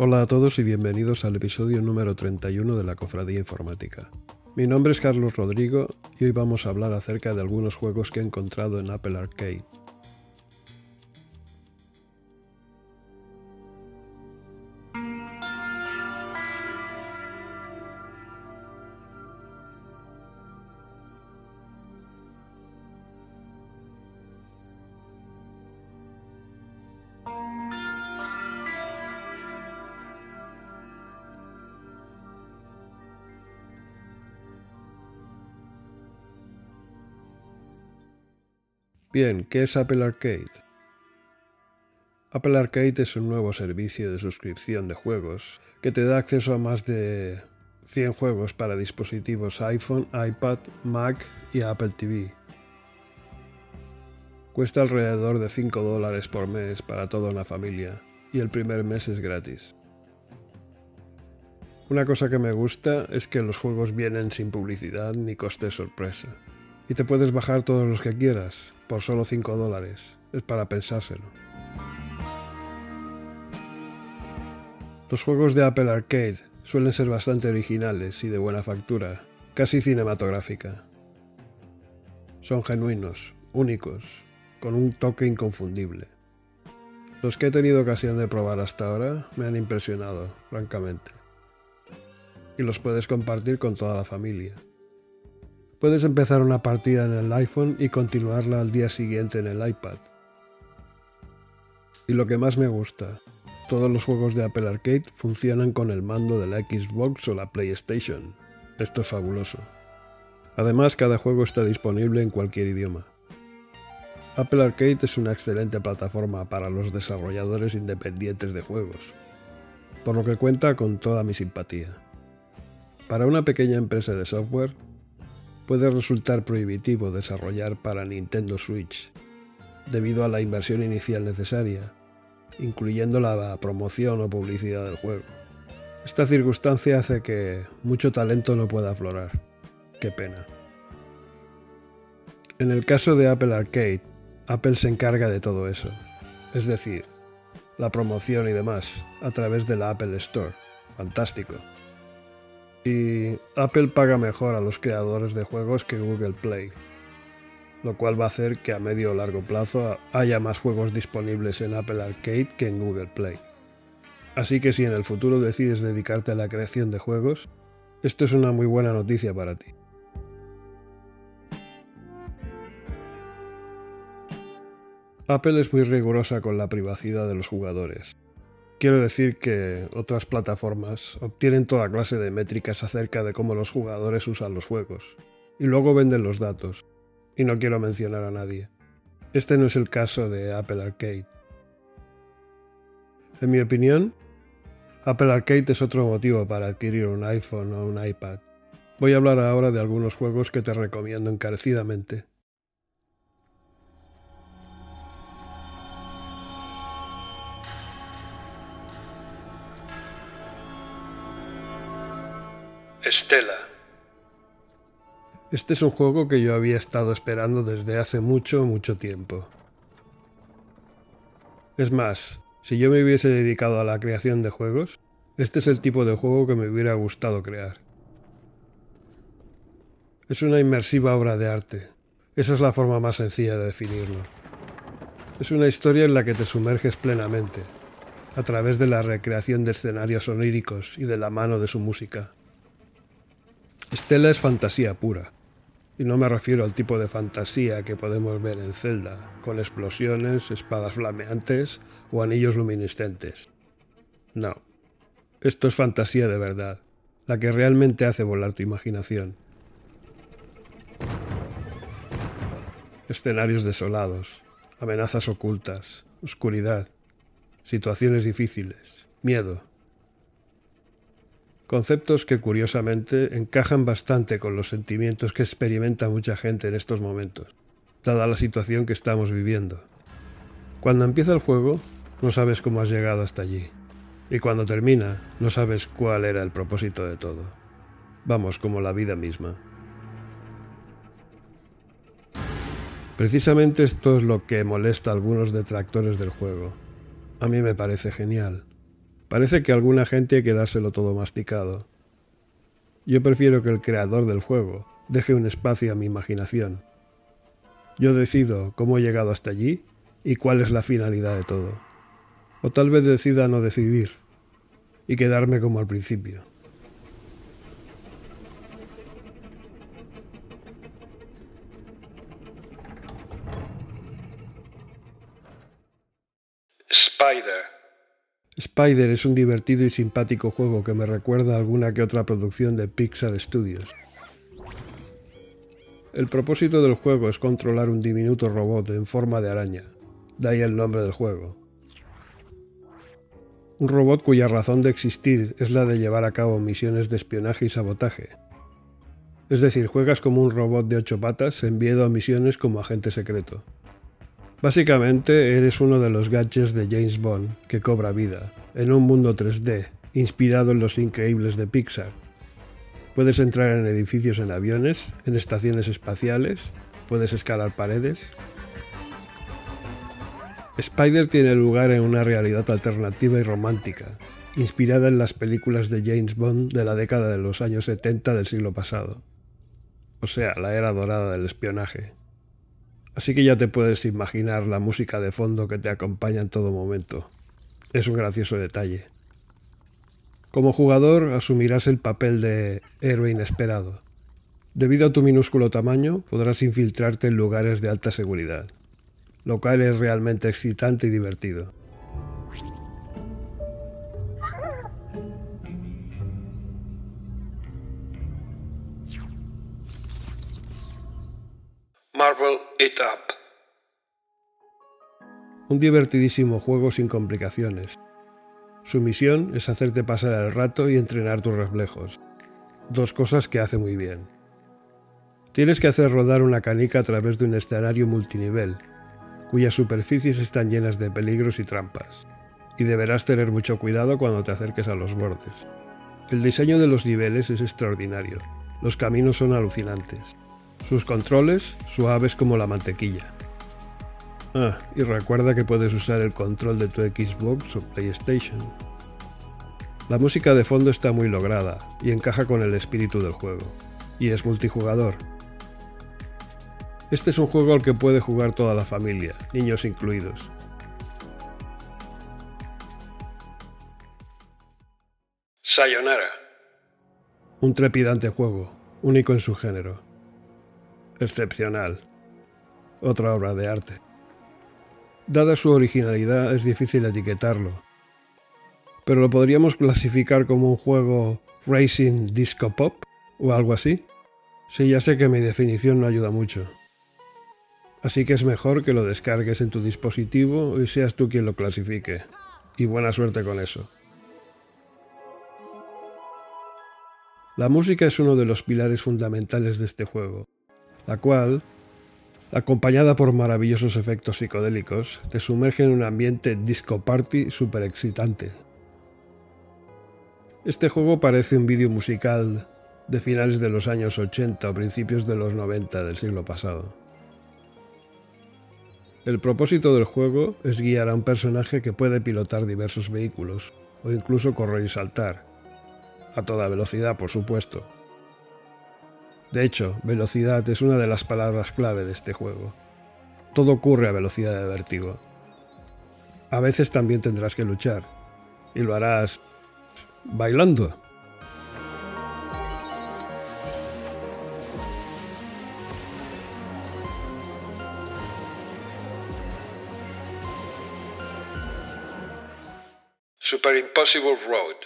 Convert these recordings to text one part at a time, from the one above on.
Hola a todos y bienvenidos al episodio número 31 de la Cofradía Informática. Mi nombre es Carlos Rodrigo y hoy vamos a hablar acerca de algunos juegos que he encontrado en Apple Arcade. Bien, ¿qué es Apple Arcade? Apple Arcade es un nuevo servicio de suscripción de juegos que te da acceso a más de 100 juegos para dispositivos iPhone, iPad, Mac y Apple TV. Cuesta alrededor de 5 dólares por mes para toda una familia y el primer mes es gratis. Una cosa que me gusta es que los juegos vienen sin publicidad ni coste sorpresa. Y te puedes bajar todos los que quieras, por solo 5 dólares. Es para pensárselo. Los juegos de Apple Arcade suelen ser bastante originales y de buena factura, casi cinematográfica. Son genuinos, únicos, con un toque inconfundible. Los que he tenido ocasión de probar hasta ahora me han impresionado, francamente. Y los puedes compartir con toda la familia. Puedes empezar una partida en el iPhone y continuarla al día siguiente en el iPad. Y lo que más me gusta, todos los juegos de Apple Arcade funcionan con el mando de la Xbox o la PlayStation. Esto es fabuloso. Además, cada juego está disponible en cualquier idioma. Apple Arcade es una excelente plataforma para los desarrolladores independientes de juegos, por lo que cuenta con toda mi simpatía. Para una pequeña empresa de software, puede resultar prohibitivo desarrollar para Nintendo Switch, debido a la inversión inicial necesaria, incluyendo la promoción o publicidad del juego. Esta circunstancia hace que mucho talento no pueda aflorar. Qué pena. En el caso de Apple Arcade, Apple se encarga de todo eso, es decir, la promoción y demás, a través de la Apple Store. Fantástico. Y Apple paga mejor a los creadores de juegos que Google Play, lo cual va a hacer que a medio o largo plazo haya más juegos disponibles en Apple Arcade que en Google Play. Así que si en el futuro decides dedicarte a la creación de juegos, esto es una muy buena noticia para ti. Apple es muy rigurosa con la privacidad de los jugadores. Quiero decir que otras plataformas obtienen toda clase de métricas acerca de cómo los jugadores usan los juegos, y luego venden los datos, y no quiero mencionar a nadie. Este no es el caso de Apple Arcade. En mi opinión, Apple Arcade es otro motivo para adquirir un iPhone o un iPad. Voy a hablar ahora de algunos juegos que te recomiendo encarecidamente. Estela. Este es un juego que yo había estado esperando desde hace mucho, mucho tiempo. Es más, si yo me hubiese dedicado a la creación de juegos, este es el tipo de juego que me hubiera gustado crear. Es una inmersiva obra de arte. Esa es la forma más sencilla de definirlo. Es una historia en la que te sumerges plenamente, a través de la recreación de escenarios oníricos y de la mano de su música. Estela es fantasía pura. Y no me refiero al tipo de fantasía que podemos ver en Zelda, con explosiones, espadas flameantes o anillos luminiscentes. No. Esto es fantasía de verdad, la que realmente hace volar tu imaginación. Escenarios desolados, amenazas ocultas, oscuridad, situaciones difíciles, miedo, Conceptos que curiosamente encajan bastante con los sentimientos que experimenta mucha gente en estos momentos, dada la situación que estamos viviendo. Cuando empieza el juego, no sabes cómo has llegado hasta allí. Y cuando termina, no sabes cuál era el propósito de todo. Vamos, como la vida misma. Precisamente esto es lo que molesta a algunos detractores del juego. A mí me parece genial. Parece que alguna gente hay que dárselo todo masticado. Yo prefiero que el creador del juego deje un espacio a mi imaginación. Yo decido cómo he llegado hasta allí y cuál es la finalidad de todo. O tal vez decida no decidir y quedarme como al principio. Spider. Spider es un divertido y simpático juego que me recuerda a alguna que otra producción de Pixar Studios. El propósito del juego es controlar un diminuto robot en forma de araña, de ahí el nombre del juego. Un robot cuya razón de existir es la de llevar a cabo misiones de espionaje y sabotaje. Es decir, juegas como un robot de ocho patas enviado a misiones como agente secreto. Básicamente eres uno de los gadgets de James Bond que cobra vida, en un mundo 3D, inspirado en los increíbles de Pixar. Puedes entrar en edificios en aviones, en estaciones espaciales, puedes escalar paredes. Spider tiene lugar en una realidad alternativa y romántica, inspirada en las películas de James Bond de la década de los años 70 del siglo pasado. O sea, la era dorada del espionaje. Así que ya te puedes imaginar la música de fondo que te acompaña en todo momento. Es un gracioso detalle. Como jugador asumirás el papel de héroe inesperado. Debido a tu minúsculo tamaño, podrás infiltrarte en lugares de alta seguridad, lo cual es realmente excitante y divertido. Marvel It Up. Un divertidísimo juego sin complicaciones. Su misión es hacerte pasar el rato y entrenar tus reflejos. Dos cosas que hace muy bien. Tienes que hacer rodar una canica a través de un escenario multinivel, cuyas superficies están llenas de peligros y trampas, y deberás tener mucho cuidado cuando te acerques a los bordes. El diseño de los niveles es extraordinario, los caminos son alucinantes, sus controles suaves como la mantequilla. Ah, y recuerda que puedes usar el control de tu Xbox o PlayStation. La música de fondo está muy lograda y encaja con el espíritu del juego, y es multijugador. Este es un juego al que puede jugar toda la familia, niños incluidos. Sayonara. Un trepidante juego, único en su género. Excepcional. Otra obra de arte. Dada su originalidad, es difícil etiquetarlo. Pero lo podríamos clasificar como un juego Racing Disco Pop o algo así. Sí, ya sé que mi definición no ayuda mucho. Así que es mejor que lo descargues en tu dispositivo y seas tú quien lo clasifique. Y buena suerte con eso. La música es uno de los pilares fundamentales de este juego, la cual, acompañada por maravillosos efectos psicodélicos, te sumerge en un ambiente disco party súper excitante. Este juego parece un vídeo musical de finales de los años 80 o principios de los 90 del siglo pasado. El propósito del juego es guiar a un personaje que puede pilotar diversos vehículos, o incluso correr y saltar, a toda velocidad por supuesto. De hecho, velocidad es una de las palabras clave de este juego. Todo ocurre a velocidad de vértigo. A veces también tendrás que luchar, y lo harás bailando. Super Impossible Road.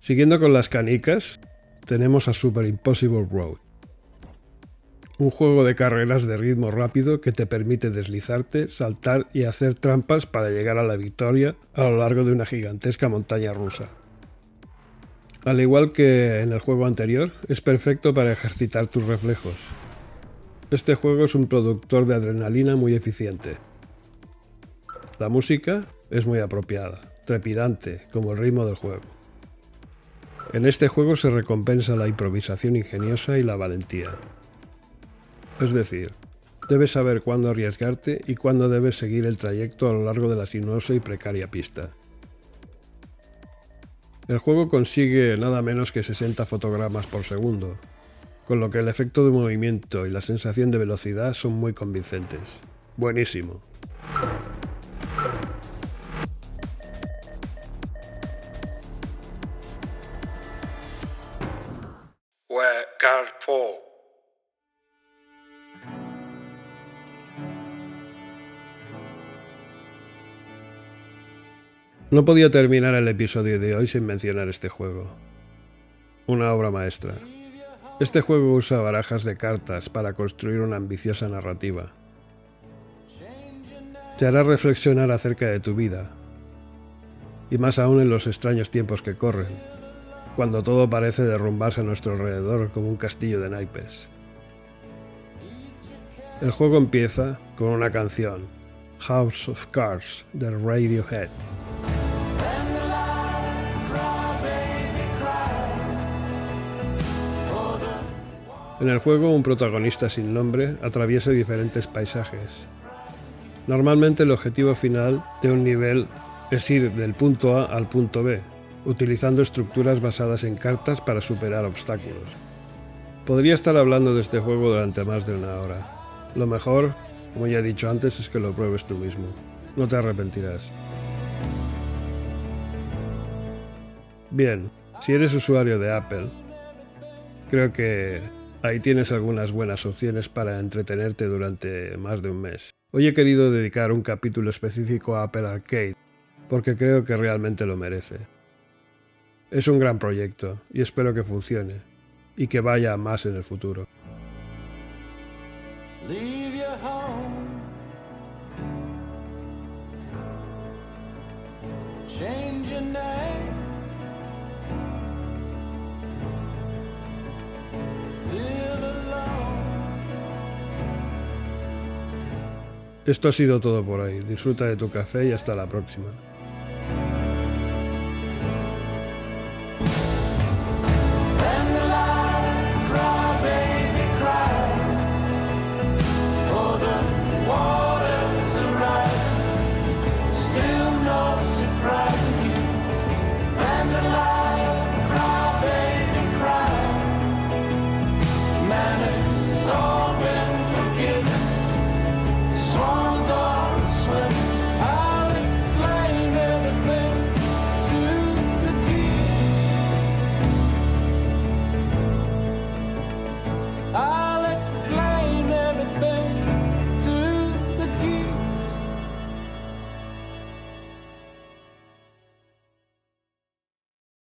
Siguiendo con las canicas, tenemos a Super Impossible Road. Un juego de carreras de ritmo rápido que te permite deslizarte, saltar y hacer trampas para llegar a la victoria a lo largo de una gigantesca montaña rusa. Al igual que en el juego anterior, es perfecto para ejercitar tus reflejos. Este juego es un productor de adrenalina muy eficiente. La música es muy apropiada. trepidante, como el ritmo del juego. En este juego se recompensa la improvisación ingeniosa y la valentía. Es decir, debes saber cuándo arriesgarte y cuándo debes seguir el trayecto a lo largo de la sinuosa y precaria pista. El juego consigue nada menos que 60 fotogramas por segundo, con lo que el efecto de movimiento y la sensación de velocidad son muy convincentes. Buenísimo. No podía terminar el episodio de hoy sin mencionar este juego. Una obra maestra. Este juego usa barajas de cartas para construir una ambiciosa narrativa. Te hará reflexionar acerca de tu vida, y más aún en los extraños tiempos que corren, cuando todo parece derrumbarse a nuestro alrededor como un castillo de naipes. El juego empieza con una canción, House of Cards, de Radiohead. En el juego, un protagonista sin nombre atraviesa diferentes paisajes. Normalmente el objetivo final de un nivel es ir del punto A al punto B, utilizando estructuras basadas en cartas para superar obstáculos. Podría estar hablando de este juego durante más de una hora. Lo mejor, como ya he dicho antes, es que lo pruebes tú mismo. No te arrepentirás. Bien, si eres usuario de Apple, creo que ahí tienes algunas buenas opciones para entretenerte durante más de un mes. Hoy he querido dedicar un capítulo específico a Apple Arcade, porque creo que realmente lo merece. Es un gran proyecto y espero que funcione y que vaya más en el futuro. Esto ha sido todo por hoy. Disfruta de tu café y hasta la próxima.